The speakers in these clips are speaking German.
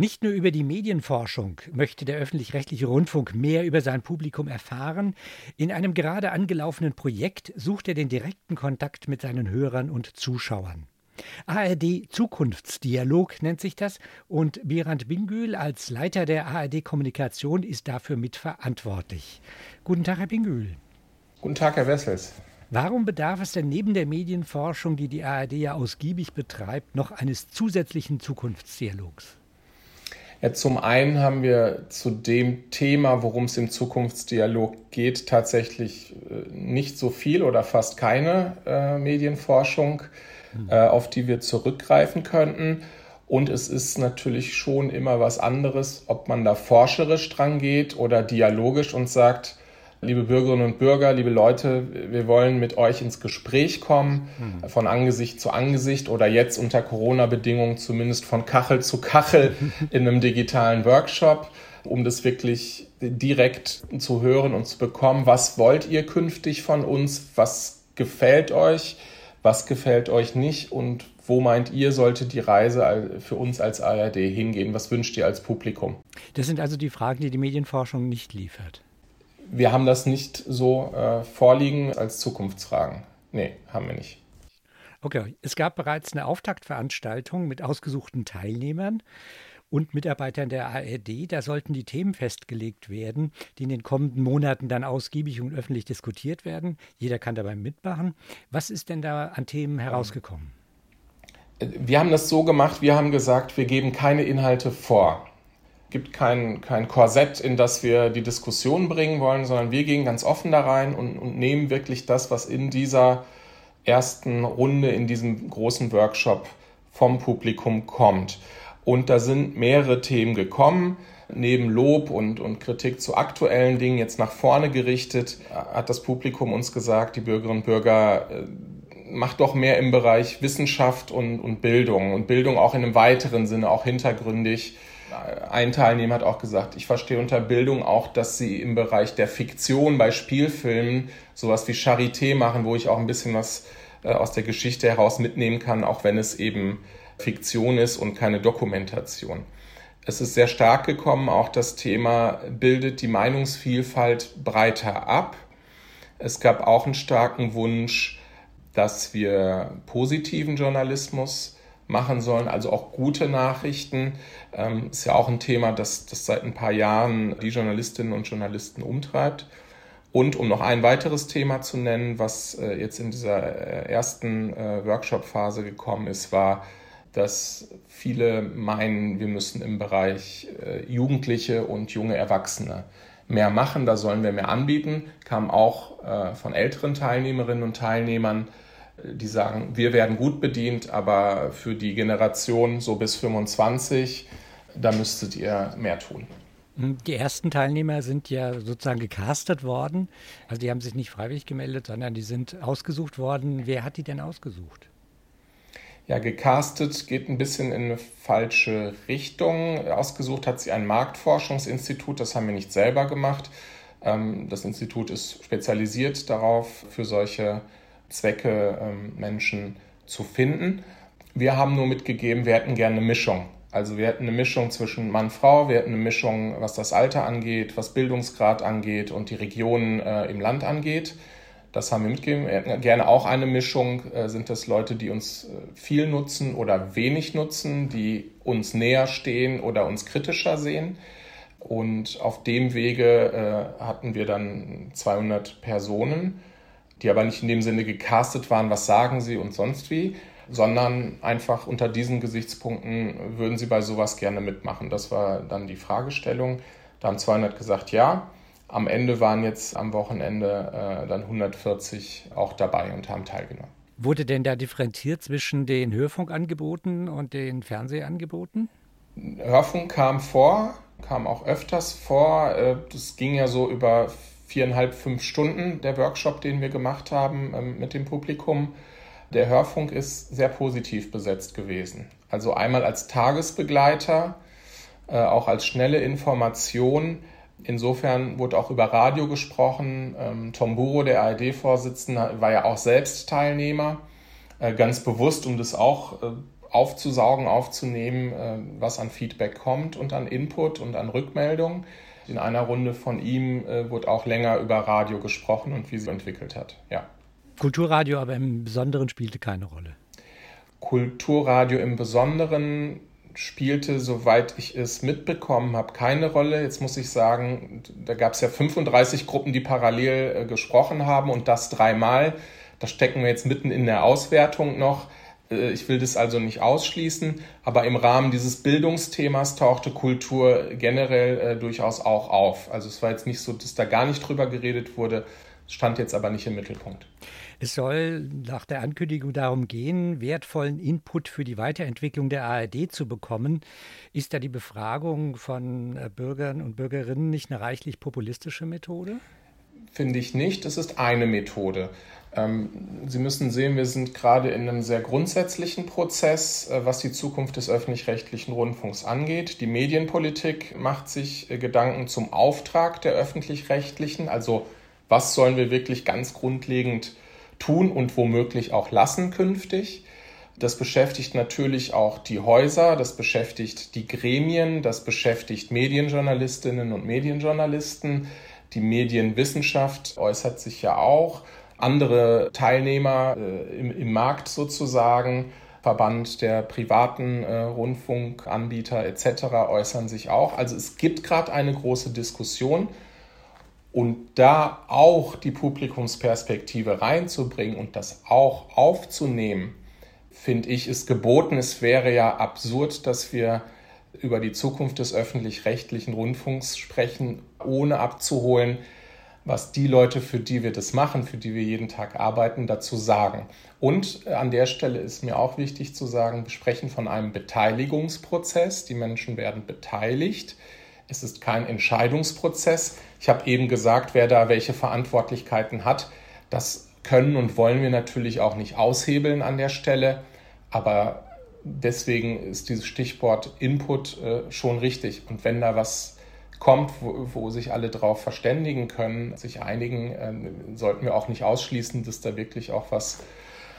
Nicht nur über die Medienforschung möchte der öffentlich-rechtliche Rundfunk mehr über sein Publikum erfahren. In einem gerade angelaufenen Projekt sucht er den direkten Kontakt mit seinen Hörern und Zuschauern. ARD Zukunftsdialog nennt sich das und Birand Bingül als Leiter der ARD Kommunikation ist dafür mitverantwortlich. Guten Tag, Herr Bingül. Guten Tag, Herr Wessels. Warum bedarf es denn neben der Medienforschung, die die ARD ja ausgiebig betreibt, noch eines zusätzlichen Zukunftsdialogs? Ja, zum einen haben wir zu dem Thema, worum es im Zukunftsdialog geht, tatsächlich äh, nicht so viel oder fast keine äh, Medienforschung, äh, auf die wir zurückgreifen könnten. Und es ist natürlich schon immer was anderes, ob man da forscherisch dran geht oder dialogisch und sagt, liebe Bürgerinnen und Bürger, liebe Leute, wir wollen mit euch ins Gespräch kommen, mhm. von Angesicht zu Angesicht oder jetzt unter Corona-Bedingungen zumindest von Kachel zu Kachel in einem digitalen Workshop, um das wirklich direkt zu hören und zu bekommen. Was wollt ihr künftig von uns? Was gefällt euch? Was gefällt euch nicht? Und wo meint ihr, sollte die Reise für uns als ARD hingehen? Was wünscht ihr als Publikum? Das sind also die Fragen, die die Medienforschung nicht liefert wir haben das nicht so äh, vorliegen als Zukunftsfragen. Nee, haben wir nicht. Okay, es gab bereits eine Auftaktveranstaltung mit ausgesuchten Teilnehmern und Mitarbeitern der ARD. Da sollten die Themen festgelegt werden, die in den kommenden Monaten dann ausgiebig und öffentlich diskutiert werden. Jeder kann dabei mitmachen. Was ist denn da an Themen herausgekommen? Wir haben das so gemacht, wir haben gesagt, wir geben keine Inhalte vor gibt kein, kein Korsett, in das wir die Diskussion bringen wollen, sondern wir gehen ganz offen da rein und, und nehmen wirklich das, was in dieser ersten Runde, in diesem großen Workshop vom Publikum kommt. Und da sind mehrere Themen gekommen. Neben Lob und, und Kritik zu aktuellen Dingen jetzt nach vorne gerichtet, hat das Publikum uns gesagt, die Bürgerinnen und Bürger, äh, macht doch mehr im Bereich Wissenschaft und, und Bildung. Und Bildung auch in einem weiteren Sinne, auch hintergründig ein Teilnehmer hat auch gesagt, ich verstehe unter Bildung auch, dass sie im Bereich der Fiktion bei Spielfilmen sowas wie Charité machen, wo ich auch ein bisschen was äh, aus der Geschichte heraus mitnehmen kann, auch wenn es eben Fiktion ist und keine Dokumentation. Es ist sehr stark gekommen, auch das Thema bildet die Meinungsvielfalt breiter ab. Es gab auch einen starken Wunsch, dass wir positiven Journalismus machen sollen, also auch gute Nachrichten. Ähm, ist ja auch ein Thema, das, das seit ein paar Jahren die Journalistinnen und Journalisten umtreibt. Und um noch ein weiteres Thema zu nennen, was äh, jetzt in dieser äh, ersten äh, Workshop-Phase gekommen ist, war, dass viele meinen, wir müssen im Bereich äh, Jugendliche und junge Erwachsene mehr machen, da sollen wir mehr anbieten, kam auch äh, von älteren Teilnehmerinnen und Teilnehmern die sagen, wir werden gut bedient, aber für die Generation so bis 25, da müsstet ihr mehr tun. Die ersten Teilnehmer sind ja sozusagen gecastet worden. Also die haben sich nicht freiwillig gemeldet, sondern die sind ausgesucht worden. Wer hat die denn ausgesucht? Ja, gecastet geht ein bisschen in eine falsche Richtung. Ausgesucht hat sie ein Marktforschungsinstitut, das haben wir nicht selber gemacht. Ähm, das Institut ist spezialisiert darauf, für solche Zwecke ähm, Menschen zu finden. Wir haben nur mitgegeben, wir hätten gerne eine Mischung. Also wir hätten eine Mischung zwischen Mann, Frau, wir hätten eine Mischung, was das Alter angeht, was Bildungsgrad angeht und die Regionen äh, im Land angeht. Das haben wir mitgegeben. Wir hätten gerne auch eine Mischung. Äh, sind das Leute, die uns äh, viel nutzen oder wenig nutzen, die uns näher stehen oder uns kritischer sehen? Und auf dem Wege äh, hatten wir dann 200 Personen die aber nicht in dem Sinne gecastet waren, was sagen sie und sonst wie, sondern einfach unter diesen Gesichtspunkten würden sie bei sowas gerne mitmachen. Das war dann die Fragestellung. Da haben 200 gesagt ja. Am Ende waren jetzt am Wochenende äh, dann 140 auch dabei und haben teilgenommen. Wurde denn da differenziert zwischen den Hörfunkangeboten und den Fernsehangeboten? Hörfunk kam vor, kam auch öfters vor. Äh, das ging ja so über viereinhalb, fünf Stunden der Workshop, den wir gemacht haben ähm, mit dem Publikum. Der Hörfunk ist sehr positiv besetzt gewesen. Also einmal als Tagesbegleiter, äh, auch als schnelle Information. Insofern wurde auch über Radio gesprochen. Ähm, Tom Buro, der ARD-Vorsitzende, war ja auch selbst Teilnehmer. Äh, ganz bewusst, um das auch äh, aufzusaugen, aufzunehmen, was an Feedback kommt und an Input und an Rückmeldung. In einer Runde von ihm äh, wurde auch länger über Radio gesprochen und wie sie entwickelt hat. Ja. Kulturradio aber im Besonderen spielte keine Rolle. Kulturradio im Besonderen spielte, soweit ich es mitbekommen habe, keine Rolle. Jetzt muss ich sagen, da gab es ja 35 Gruppen, die parallel äh, gesprochen haben und das dreimal. Da stecken wir jetzt mitten in der Auswertung noch. Äh, ich will das also nicht ausschließen, aber im Rahmen dieses Bildungsthemas tauchte Kultur generell äh, durchaus auch auf. Also es war jetzt nicht so, dass da gar nicht drüber geredet wurde, stand jetzt aber nicht im Mittelpunkt. Es soll nach der Ankündigung darum gehen, wertvollen Input für die Weiterentwicklung der ARD zu bekommen. Ist da die Befragung von äh, Bürgern und Bürgerinnen nicht eine reichlich populistische Methode? Finde ich nicht. Es ist eine Methode. Ähm, Sie müssen sehen, wir sind gerade in einem sehr grundsätzlichen Prozess, äh, was die Zukunft des öffentlich-rechtlichen Rundfunks angeht. Die Medienpolitik macht sich äh, Gedanken zum Auftrag der öffentlich-rechtlichen, also was sollen wir wirklich ganz grundlegend tun und womöglich auch lassen künftig. Das beschäftigt natürlich auch die Häuser, das beschäftigt die Gremien, das beschäftigt Medienjournalistinnen und Medienjournalisten. Die Medienwissenschaft äußert sich ja auch. Andere Teilnehmer äh, im, im, Markt sozusagen, Verband der privaten äh, Rundfunkanbieter etc. äußern sich auch. Also es gibt gerade eine große Diskussion und da auch die Publikumsperspektive reinzubringen und das auch aufzunehmen, finde ich, ist geboten. Es wäre ja absurd, dass wir über die Zukunft des öffentlich-rechtlichen Rundfunks sprechen, ohne abzuholen, was die Leute, für die wir das machen, für die wir jeden Tag arbeiten, dazu sagen. Und an der Stelle ist mir auch wichtig zu sagen, wir sprechen von einem Beteiligungsprozess. Die Menschen werden beteiligt. Es ist kein Entscheidungsprozess. Ich habe eben gesagt, wer da welche Verantwortlichkeiten hat. Das können und wollen wir natürlich auch nicht aushebeln an der Stelle. Aber deswegen ist dieses Stichwort Input äh, schon richtig. Und wenn da was kommt, wo, wo, sich alle darauf verständigen können, sich einigen, äh, sollten wir auch nicht ausschließen, dass da wirklich auch was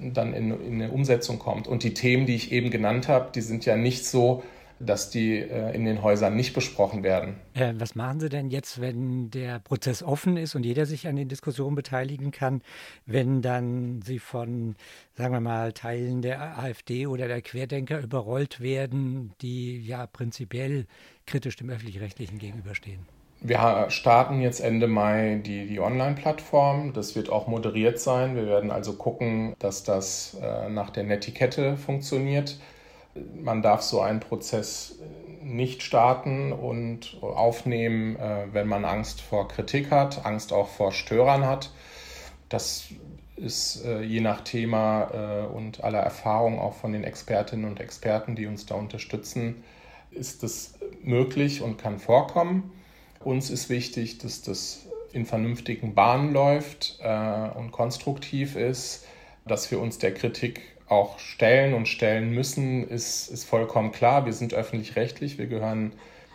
dann in, in eine Umsetzung kommt. Und die Themen, die ich eben genannt habe, die sind ja nicht so, dass die äh, in den Häusern nicht besprochen werden. Äh, was machen Sie denn jetzt, wenn der Prozess offen ist und jeder sich an den Diskussionen beteiligen kann, wenn dann Sie von, sagen wir mal, Teilen der AfD oder der Querdenker überrollt werden, die ja prinzipiell kritisch dem öffentlich-rechtlichen gegenüberstehen? Wir starten jetzt Ende Mai die, die Online-Plattform. Das wird auch moderiert sein. Wir werden also gucken, dass das äh, nach der Netiquette funktioniert man darf so einen Prozess nicht starten und aufnehmen, äh, wenn man Angst vor Kritik hat, Angst auch vor Störern hat. Das ist äh, je nach Thema äh, und aller Erfahrung auch von den Expertinnen und Experten, die uns da unterstützen, ist es möglich und kann vorkommen. Uns ist wichtig, dass das in vernünftigen Bahnen läuft und konstruktiv ist, dass wir uns der Kritik auch stellen und stellen müssen, ist, ist vollkommen klar. Wir sind öffentlich-rechtlich, wir gehören,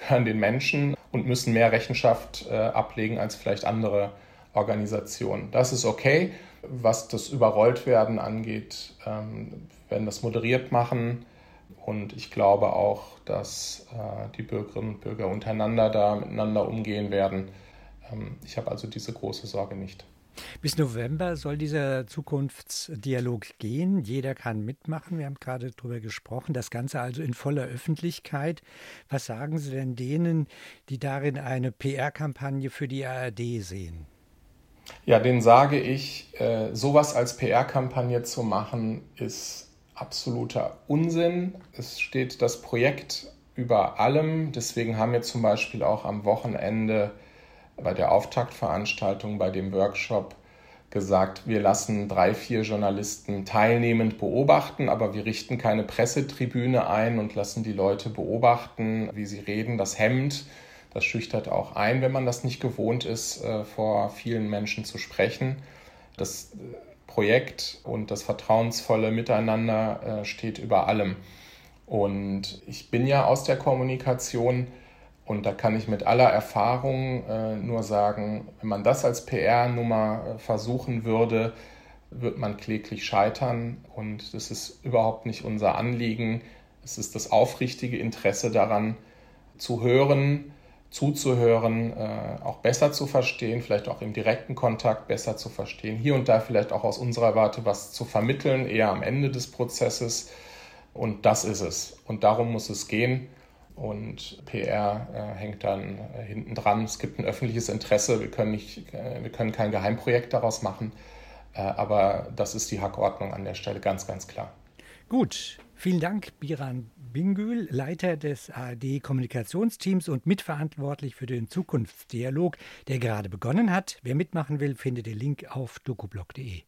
gehören den Menschen und müssen mehr Rechenschaft äh, ablegen als vielleicht andere Organisationen. Das ist okay. Was das Überrolltwerden angeht, ähm, werden das moderiert machen. Und ich glaube auch, dass äh, die Bürgerinnen und Bürger untereinander da miteinander umgehen werden. Ähm, ich habe also diese große Sorge nicht. Bis November soll dieser Zukunftsdialog gehen. Jeder kann mitmachen. Wir haben gerade darüber gesprochen. Das Ganze also in voller Öffentlichkeit. Was sagen Sie denn denen, die darin eine PR-Kampagne für die ARD sehen? Ja, denen sage ich, äh, sowas als PR-Kampagne zu machen, ist absoluter Unsinn. Es steht das Projekt über allem. Deswegen haben wir zum Beispiel auch am Wochenende bei der Auftaktveranstaltung, bei dem Workshop gesagt, wir lassen drei, vier Journalisten teilnehmend beobachten, aber wir richten keine Pressetribüne ein und lassen die Leute beobachten, wie sie reden. Das hemmt, das schüchtert auch ein, wenn man das nicht gewohnt ist, äh, vor vielen Menschen zu sprechen. Das äh, Projekt und das vertrauensvolle Miteinander äh, steht über allem. Und ich bin ja aus der Kommunikation und da kann ich mit aller Erfahrung äh, nur sagen, wenn man das als PR-Nummer äh, versuchen würde, wird man kläglich scheitern und das ist überhaupt nicht unser Anliegen. Es ist das aufrichtige Interesse daran, zu hören, zuzuhören, äh, auch besser zu verstehen, vielleicht auch im direkten Kontakt besser zu verstehen, hier und da vielleicht auch aus unserer Warte was zu vermitteln, eher am Ende des Prozesses. Und das ist es. Und darum muss es gehen. Und PR äh, hängt dann äh, hinten dran. Es gibt ein öffentliches Interesse. Wir können, nicht, äh, wir können kein Geheimprojekt daraus machen. Äh, aber das ist die Hackordnung an der Stelle ganz, ganz klar. Gut, vielen Dank, Biran Bingül, Leiter des ARD Kommunikationsteams und mitverantwortlich für den Zukunftsdialog, der gerade begonnen hat. Wer mitmachen will, findet den Link auf dokublog.de.